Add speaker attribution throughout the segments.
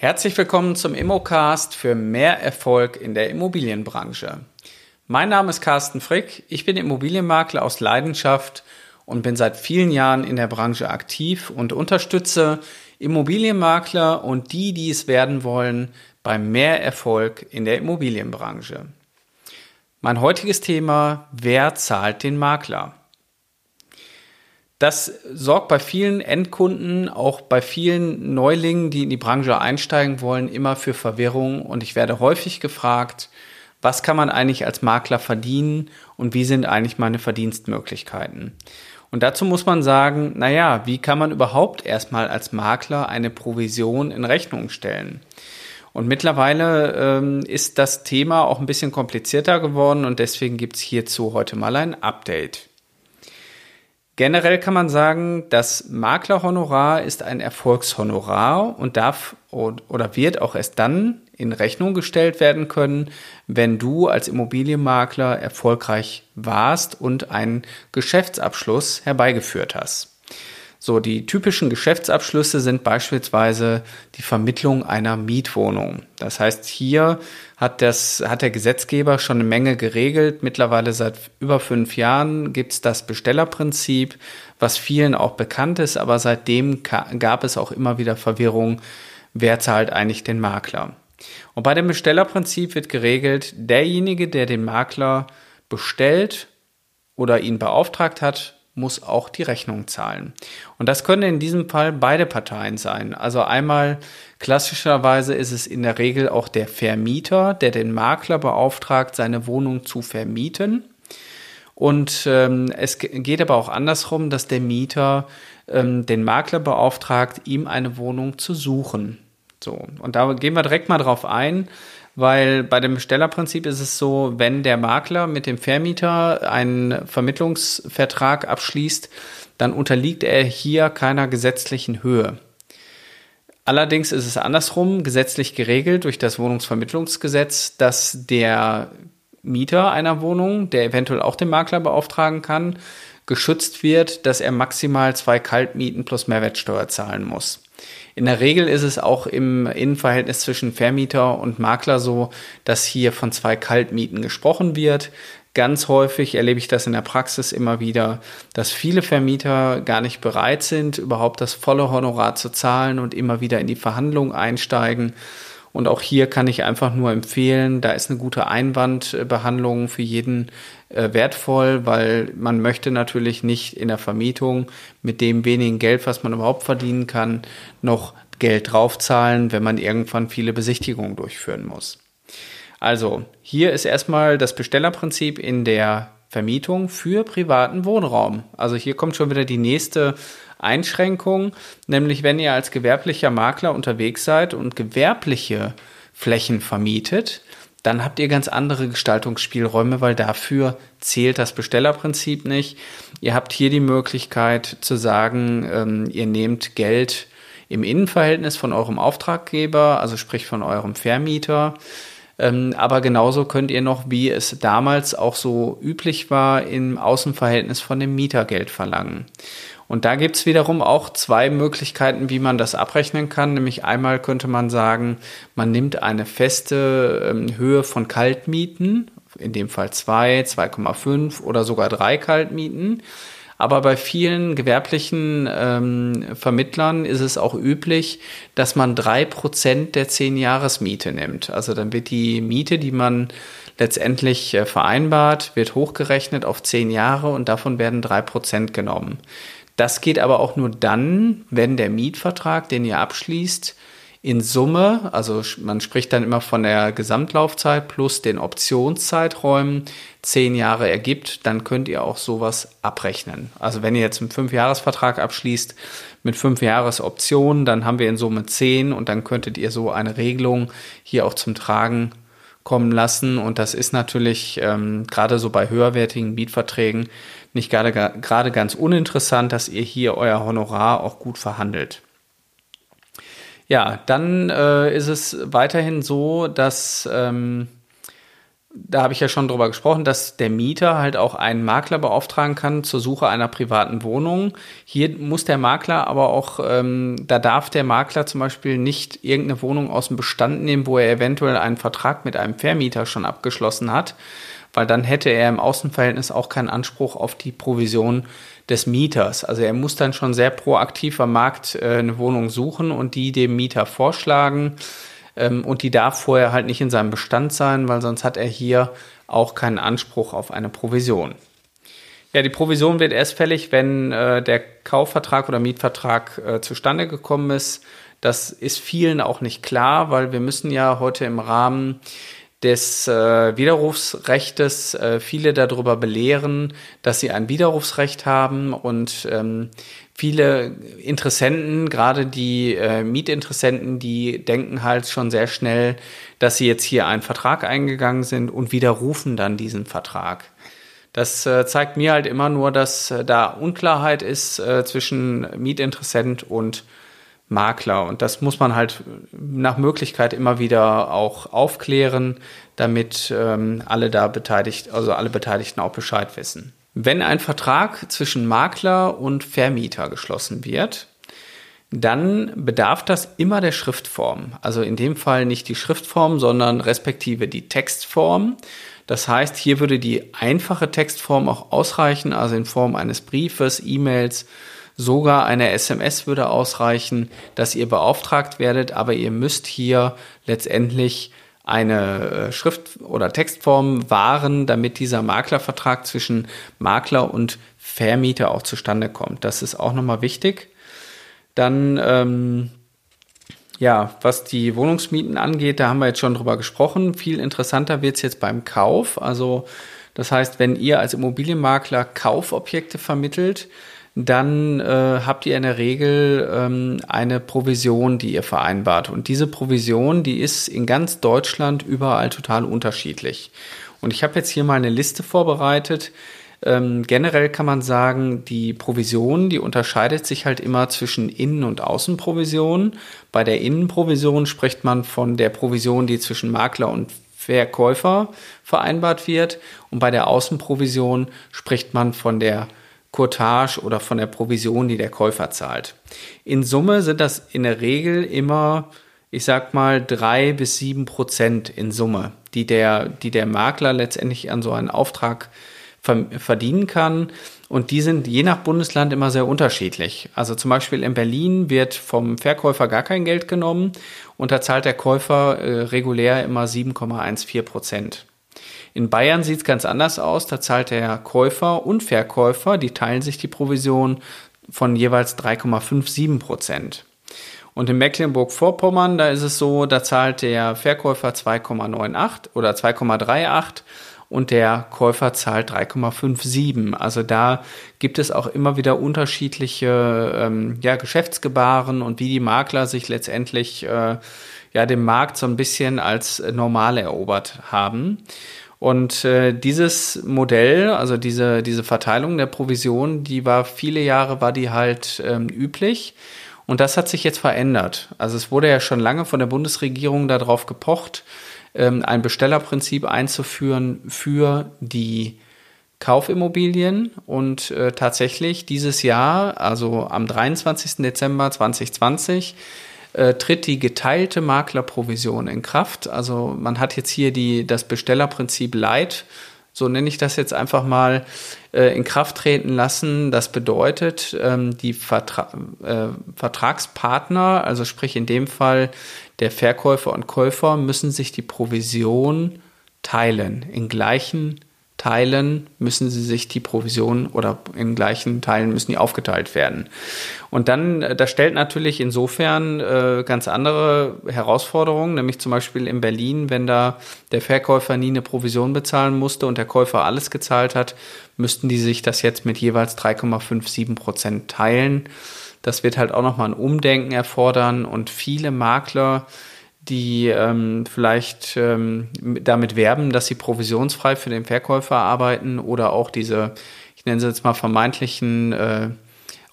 Speaker 1: Herzlich willkommen zum Immocast für mehr Erfolg in der Immobilienbranche. Mein Name ist Carsten Frick, ich bin Immobilienmakler aus Leidenschaft und bin seit vielen Jahren in der Branche aktiv und unterstütze Immobilienmakler und die, die es werden wollen, bei mehr Erfolg in der Immobilienbranche. Mein heutiges Thema, wer zahlt den Makler? Das sorgt bei vielen Endkunden, auch bei vielen Neulingen, die in die Branche einsteigen wollen, immer für Verwirrung. Und ich werde häufig gefragt, was kann man eigentlich als Makler verdienen und wie sind eigentlich meine Verdienstmöglichkeiten? Und dazu muss man sagen, naja, wie kann man überhaupt erstmal als Makler eine Provision in Rechnung stellen? Und mittlerweile ähm, ist das Thema auch ein bisschen komplizierter geworden und deswegen gibt es hierzu heute mal ein Update. Generell kann man sagen, das Maklerhonorar ist ein Erfolgshonorar und darf oder wird auch erst dann in Rechnung gestellt werden können, wenn du als Immobilienmakler erfolgreich warst und einen Geschäftsabschluss herbeigeführt hast. So, die typischen Geschäftsabschlüsse sind beispielsweise die Vermittlung einer Mietwohnung. Das heißt, hier hat, das, hat der Gesetzgeber schon eine Menge geregelt. Mittlerweile seit über fünf Jahren gibt es das Bestellerprinzip, was vielen auch bekannt ist, aber seitdem gab es auch immer wieder Verwirrung, wer zahlt eigentlich den Makler. Und bei dem Bestellerprinzip wird geregelt, derjenige, der den Makler bestellt oder ihn beauftragt hat, muss auch die Rechnung zahlen. Und das können in diesem Fall beide Parteien sein. Also einmal klassischerweise ist es in der Regel auch der Vermieter, der den Makler beauftragt, seine Wohnung zu vermieten. Und ähm, es geht aber auch andersrum, dass der Mieter ähm, den Makler beauftragt, ihm eine Wohnung zu suchen. So, und da gehen wir direkt mal drauf ein weil bei dem Bestellerprinzip ist es so, wenn der Makler mit dem Vermieter einen Vermittlungsvertrag abschließt, dann unterliegt er hier keiner gesetzlichen Höhe. Allerdings ist es andersrum gesetzlich geregelt durch das Wohnungsvermittlungsgesetz, dass der Mieter einer Wohnung, der eventuell auch den Makler beauftragen kann, geschützt wird, dass er maximal zwei Kaltmieten plus Mehrwertsteuer zahlen muss. In der Regel ist es auch im Innenverhältnis zwischen Vermieter und Makler so, dass hier von zwei Kaltmieten gesprochen wird. Ganz häufig erlebe ich das in der Praxis immer wieder, dass viele Vermieter gar nicht bereit sind, überhaupt das volle Honorar zu zahlen und immer wieder in die Verhandlungen einsteigen. Und auch hier kann ich einfach nur empfehlen, da ist eine gute Einwandbehandlung für jeden äh, wertvoll, weil man möchte natürlich nicht in der Vermietung mit dem wenigen Geld, was man überhaupt verdienen kann, noch Geld draufzahlen, wenn man irgendwann viele Besichtigungen durchführen muss. Also, hier ist erstmal das Bestellerprinzip in der Vermietung für privaten Wohnraum. Also hier kommt schon wieder die nächste Einschränkung, nämlich wenn ihr als gewerblicher Makler unterwegs seid und gewerbliche Flächen vermietet, dann habt ihr ganz andere Gestaltungsspielräume, weil dafür zählt das Bestellerprinzip nicht. Ihr habt hier die Möglichkeit zu sagen, ähm, ihr nehmt Geld im Innenverhältnis von eurem Auftraggeber, also sprich von eurem Vermieter. Ähm, aber genauso könnt ihr noch, wie es damals auch so üblich war, im Außenverhältnis von dem Mieter Geld verlangen. Und da gibt's wiederum auch zwei Möglichkeiten, wie man das abrechnen kann. Nämlich einmal könnte man sagen, man nimmt eine feste ähm, Höhe von Kaltmieten, in dem Fall zwei, 2,5 oder sogar drei Kaltmieten. Aber bei vielen gewerblichen ähm, Vermittlern ist es auch üblich, dass man drei Prozent der zehn Jahresmiete nimmt. Also dann wird die Miete, die man letztendlich äh, vereinbart, wird hochgerechnet auf zehn Jahre und davon werden drei Prozent genommen. Das geht aber auch nur dann, wenn der Mietvertrag, den ihr abschließt, in Summe, also man spricht dann immer von der Gesamtlaufzeit plus den Optionszeiträumen, zehn Jahre ergibt, dann könnt ihr auch sowas abrechnen. Also wenn ihr jetzt einen Fünfjahresvertrag abschließt mit fünf Jahresoptionen, dann haben wir in Summe zehn und dann könntet ihr so eine Regelung hier auch zum Tragen kommen lassen. Und das ist natürlich ähm, gerade so bei höherwertigen Mietverträgen nicht gerade, gerade ganz uninteressant, dass ihr hier euer Honorar auch gut verhandelt. Ja, dann äh, ist es weiterhin so, dass ähm, da habe ich ja schon drüber gesprochen, dass der Mieter halt auch einen Makler beauftragen kann zur Suche einer privaten Wohnung. Hier muss der Makler aber auch, ähm, da darf der Makler zum Beispiel nicht irgendeine Wohnung aus dem Bestand nehmen, wo er eventuell einen Vertrag mit einem Vermieter schon abgeschlossen hat, weil dann hätte er im Außenverhältnis auch keinen Anspruch auf die Provision des Mieters. Also er muss dann schon sehr proaktiv am Markt äh, eine Wohnung suchen und die dem Mieter vorschlagen und die darf vorher halt nicht in seinem Bestand sein, weil sonst hat er hier auch keinen Anspruch auf eine Provision. Ja, die Provision wird erst fällig, wenn äh, der Kaufvertrag oder Mietvertrag äh, zustande gekommen ist. Das ist vielen auch nicht klar, weil wir müssen ja heute im Rahmen des äh, Widerrufsrechtes äh, viele darüber belehren, dass sie ein Widerrufsrecht haben und ähm, viele Interessenten, gerade die äh, Mietinteressenten, die denken halt schon sehr schnell, dass sie jetzt hier einen Vertrag eingegangen sind und widerrufen dann diesen Vertrag. Das äh, zeigt mir halt immer nur, dass äh, da Unklarheit ist äh, zwischen Mietinteressent und Makler. Und das muss man halt nach Möglichkeit immer wieder auch aufklären, damit ähm, alle da beteiligt, also alle Beteiligten auch Bescheid wissen. Wenn ein Vertrag zwischen Makler und Vermieter geschlossen wird, dann bedarf das immer der Schriftform. Also in dem Fall nicht die Schriftform, sondern respektive die Textform. Das heißt, hier würde die einfache Textform auch ausreichen, also in Form eines Briefes, E-Mails, sogar eine SMS würde ausreichen, dass ihr beauftragt werdet, aber ihr müsst hier letztendlich eine äh, Schrift- oder Textform wahren, damit dieser Maklervertrag zwischen Makler und Vermieter auch zustande kommt. Das ist auch nochmal wichtig. Dann, ähm, ja, was die Wohnungsmieten angeht, da haben wir jetzt schon drüber gesprochen. Viel interessanter wird es jetzt beim Kauf. Also, das heißt, wenn ihr als Immobilienmakler Kaufobjekte vermittelt, dann äh, habt ihr in der Regel ähm, eine Provision, die ihr vereinbart. Und diese Provision, die ist in ganz Deutschland überall total unterschiedlich. Und ich habe jetzt hier mal eine Liste vorbereitet. Ähm, generell kann man sagen, die Provision, die unterscheidet sich halt immer zwischen Innen- und Außenprovision. Bei der Innenprovision spricht man von der Provision, die zwischen Makler und Verkäufer vereinbart wird. Und bei der Außenprovision spricht man von der Courtage oder von der Provision, die der Käufer zahlt. In Summe sind das in der Regel immer, ich sag mal, drei bis sieben Prozent in Summe, die der, die der Makler letztendlich an so einen Auftrag verdienen kann. Und die sind je nach Bundesland immer sehr unterschiedlich. Also zum Beispiel in Berlin wird vom Verkäufer gar kein Geld genommen und da zahlt der Käufer äh, regulär immer 7,14 Prozent. In Bayern sieht es ganz anders aus. Da zahlt der Käufer und Verkäufer, die teilen sich die Provision von jeweils 3,57 Prozent. Und in Mecklenburg-Vorpommern, da ist es so, da zahlt der Verkäufer 2,98 oder 2,38 und der Käufer zahlt 3,57. Also da gibt es auch immer wieder unterschiedliche ähm, ja, Geschäftsgebaren und wie die Makler sich letztendlich äh, ja den Markt so ein bisschen als normal erobert haben. Und äh, dieses Modell, also diese, diese Verteilung der Provision, die war viele Jahre, war die halt ähm, üblich. Und das hat sich jetzt verändert. Also es wurde ja schon lange von der Bundesregierung darauf gepocht, ähm, ein Bestellerprinzip einzuführen für die Kaufimmobilien. Und äh, tatsächlich dieses Jahr, also am 23. Dezember 2020, äh, tritt die geteilte Maklerprovision in Kraft. Also man hat jetzt hier die, das Bestellerprinzip Light, so nenne ich das jetzt einfach mal, äh, in Kraft treten lassen. Das bedeutet, ähm, die Vertra äh, Vertragspartner, also sprich in dem Fall der Verkäufer und Käufer, müssen sich die Provision teilen in gleichen Teilen müssen sie sich die Provision oder in gleichen Teilen müssen die aufgeteilt werden. Und dann, äh, das stellt natürlich insofern äh, ganz andere Herausforderungen, nämlich zum Beispiel in Berlin, wenn da der Verkäufer nie eine Provision bezahlen musste und der Käufer alles gezahlt hat, müssten die sich das jetzt mit jeweils 3,57 Prozent teilen. Das wird halt auch nochmal ein Umdenken erfordern und viele Makler die ähm, vielleicht ähm, damit werben, dass sie provisionsfrei für den Verkäufer arbeiten oder auch diese, ich nenne sie jetzt mal vermeintlichen äh,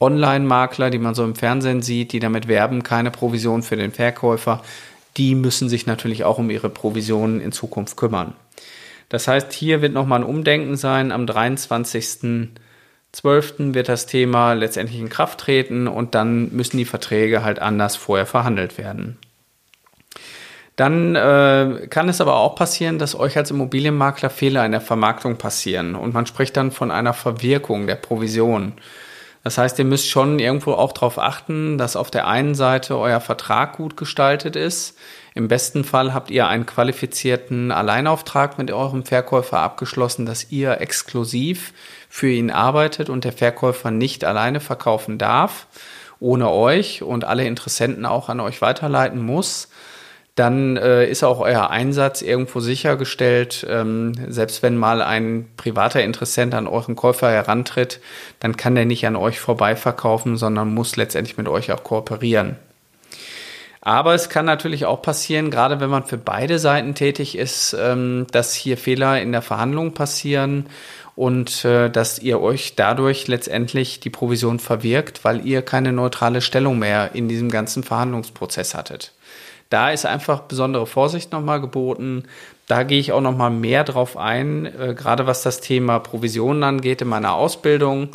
Speaker 1: Online-Makler, die man so im Fernsehen sieht, die damit werben, keine Provision für den Verkäufer, die müssen sich natürlich auch um ihre Provisionen in Zukunft kümmern. Das heißt, hier wird nochmal ein Umdenken sein. Am 23.12. wird das Thema letztendlich in Kraft treten und dann müssen die Verträge halt anders vorher verhandelt werden. Dann äh, kann es aber auch passieren, dass euch als Immobilienmakler Fehler in der Vermarktung passieren und man spricht dann von einer Verwirkung der Provision. Das heißt, ihr müsst schon irgendwo auch darauf achten, dass auf der einen Seite euer Vertrag gut gestaltet ist. Im besten Fall habt ihr einen qualifizierten Alleinauftrag mit eurem Verkäufer abgeschlossen, dass ihr exklusiv für ihn arbeitet und der Verkäufer nicht alleine verkaufen darf, ohne euch und alle Interessenten auch an euch weiterleiten muss dann äh, ist auch euer Einsatz irgendwo sichergestellt. Ähm, selbst wenn mal ein privater Interessent an euren Käufer herantritt, dann kann der nicht an euch vorbei verkaufen, sondern muss letztendlich mit euch auch kooperieren. Aber es kann natürlich auch passieren, gerade wenn man für beide Seiten tätig ist, ähm, dass hier Fehler in der Verhandlung passieren und äh, dass ihr euch dadurch letztendlich die Provision verwirkt, weil ihr keine neutrale Stellung mehr in diesem ganzen Verhandlungsprozess hattet. Da ist einfach besondere Vorsicht nochmal geboten. Da gehe ich auch nochmal mehr drauf ein, äh, gerade was das Thema Provisionen angeht in meiner Ausbildung.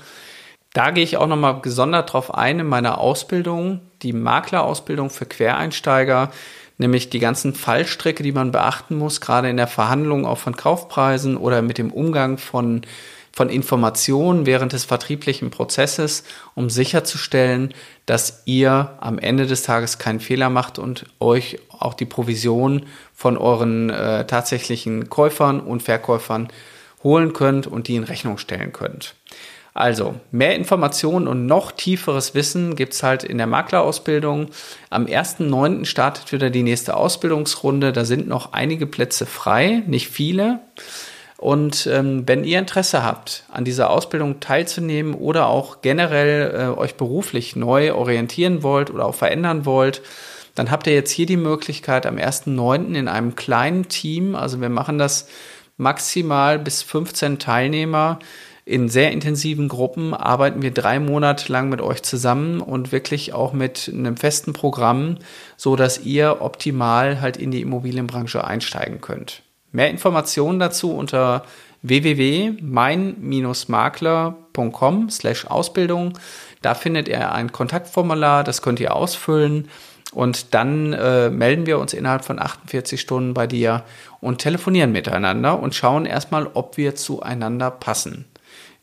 Speaker 1: Da gehe ich auch nochmal gesondert drauf ein in meiner Ausbildung, die Maklerausbildung für Quereinsteiger, nämlich die ganzen Fallstricke, die man beachten muss, gerade in der Verhandlung auch von Kaufpreisen oder mit dem Umgang von von Informationen während des vertrieblichen Prozesses, um sicherzustellen, dass ihr am Ende des Tages keinen Fehler macht und euch auch die Provision von euren äh, tatsächlichen Käufern und Verkäufern holen könnt und die in Rechnung stellen könnt. Also, mehr Informationen und noch tieferes Wissen gibt's halt in der Maklerausbildung. Am 1.9. startet wieder die nächste Ausbildungsrunde. Da sind noch einige Plätze frei, nicht viele. Und ähm, wenn ihr Interesse habt, an dieser Ausbildung teilzunehmen oder auch generell äh, euch beruflich neu orientieren wollt oder auch verändern wollt, dann habt ihr jetzt hier die Möglichkeit am 1.9. in einem kleinen Team, also wir machen das maximal bis 15 Teilnehmer, in sehr intensiven Gruppen arbeiten wir drei Monate lang mit euch zusammen und wirklich auch mit einem festen Programm, so dass ihr optimal halt in die Immobilienbranche einsteigen könnt. Mehr Informationen dazu unter www.mein-makler.com slash Ausbildung. Da findet ihr ein Kontaktformular, das könnt ihr ausfüllen und dann äh, melden wir uns innerhalb von 48 Stunden bei dir und telefonieren miteinander und schauen erstmal, ob wir zueinander passen.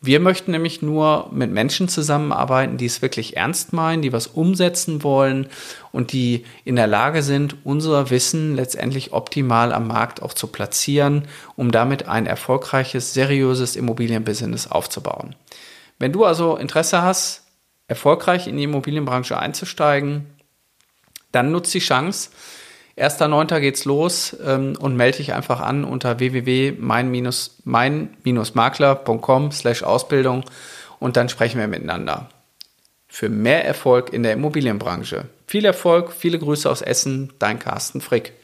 Speaker 1: Wir möchten nämlich nur mit Menschen zusammenarbeiten, die es wirklich ernst meinen, die was umsetzen wollen und die in der Lage sind, unser Wissen letztendlich optimal am Markt auch zu platzieren, um damit ein erfolgreiches, seriöses Immobilienbusiness aufzubauen. Wenn du also Interesse hast, erfolgreich in die Immobilienbranche einzusteigen, dann nutzt die Chance, 1.9. geht's los ähm, und melde dich einfach an unter www.mein-makler.com slash Ausbildung und dann sprechen wir miteinander. Für mehr Erfolg in der Immobilienbranche. Viel Erfolg, viele Grüße aus Essen, dein Carsten Frick.